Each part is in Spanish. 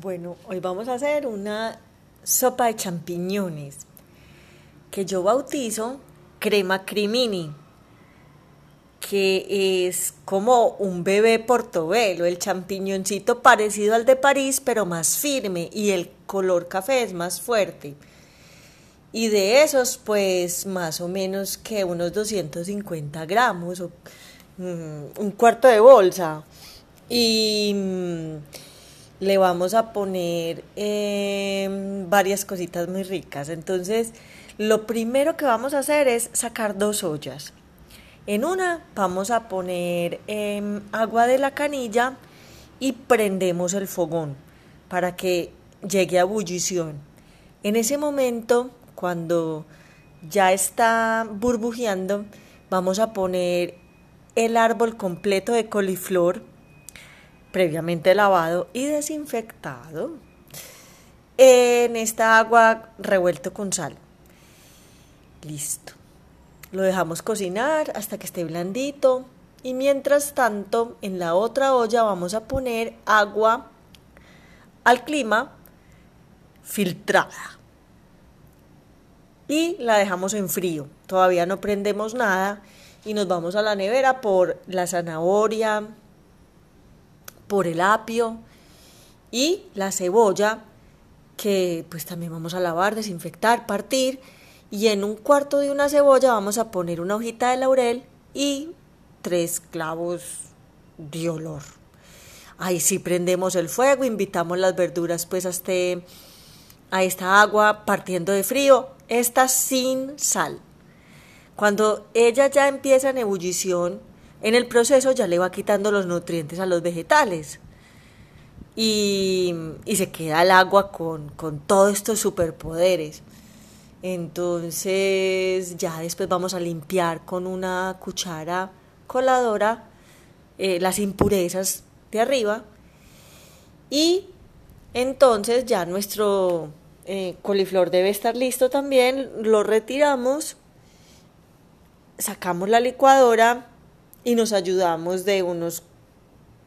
Bueno, hoy vamos a hacer una sopa de champiñones que yo bautizo crema crimini, que es como un bebé portobelo, el champiñoncito parecido al de París, pero más firme y el color café es más fuerte. Y de esos, pues más o menos que unos 250 gramos, o, mm, un cuarto de bolsa. Y mm, le vamos a poner em, varias cositas muy ricas. Entonces, lo primero que vamos a hacer es sacar dos ollas. En una vamos a poner em, agua de la canilla y prendemos el fogón para que llegue a ebullición. En ese momento, cuando ya está burbujeando, vamos a poner el árbol completo de coliflor previamente lavado y desinfectado en esta agua revuelto con sal. Listo. Lo dejamos cocinar hasta que esté blandito y mientras tanto en la otra olla vamos a poner agua al clima filtrada y la dejamos en frío. Todavía no prendemos nada y nos vamos a la nevera por la zanahoria, por el apio y la cebolla que pues también vamos a lavar, desinfectar, partir y en un cuarto de una cebolla vamos a poner una hojita de laurel y tres clavos de olor. Ahí sí prendemos el fuego, invitamos las verduras pues a, este, a esta agua partiendo de frío, esta sin sal. Cuando ella ya empieza en ebullición, en el proceso ya le va quitando los nutrientes a los vegetales. Y, se queda el agua con, todos estos superpoderes. Entonces ya después vamos a limpiar con una cuchara coladora eh, las impurezas de arriba. Y entonces ya nuestro eh, coliflor debe estar listo también. Lo retiramos, sacamos la licuadora y nos ayudamos de unos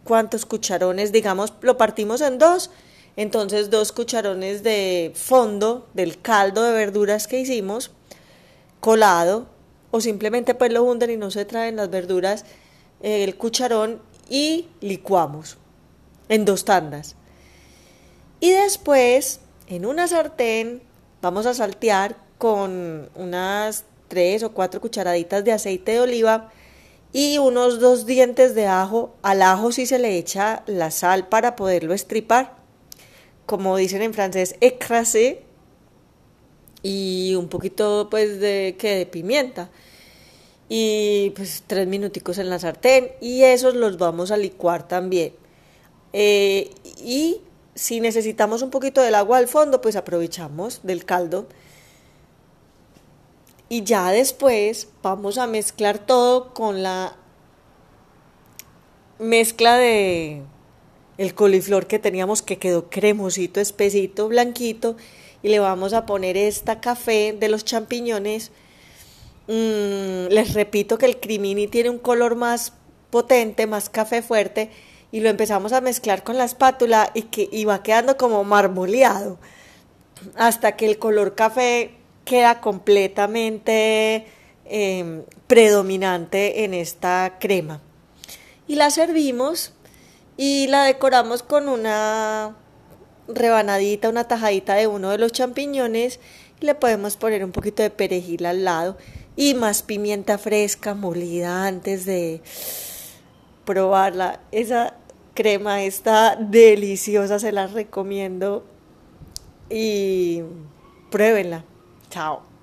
cuantos cucharones, digamos, lo partimos en dos, entonces dos cucharones de fondo del caldo de verduras que hicimos, colado, o simplemente pues lo hunden y no se traen las verduras, eh, el cucharón y licuamos en dos tandas. Y después, en una sartén, vamos a saltear con unas tres o cuatro cucharaditas de aceite de oliva y unos dos dientes de ajo. Al ajo sí se le echa la sal para poderlo estripar. Como dicen en francés, écrasé. Y un poquito pues de, que de pimienta. Y pues tres minuticos en la sartén. Y esos los vamos a licuar también. Eh, y si necesitamos un poquito del agua al fondo, pues aprovechamos del caldo y ya después vamos a mezclar todo con la mezcla de el coliflor que teníamos que quedó cremosito, espesito, blanquito y le vamos a poner esta café de los champiñones. Mm, les repito que el crimini tiene un color más potente, más café fuerte y lo empezamos a mezclar con la espátula y que iba quedando como marmoleado hasta que el color café queda completamente em, predominante en esta crema. Y la servimos y la decoramos con una rebanadita, una tajadita de uno de los champiñones y le podemos poner un poquito de perejil al lado y más pimienta fresca molida antes de probarla. Esa crema está deliciosa, se la recomiendo y pruébenla. Ciao.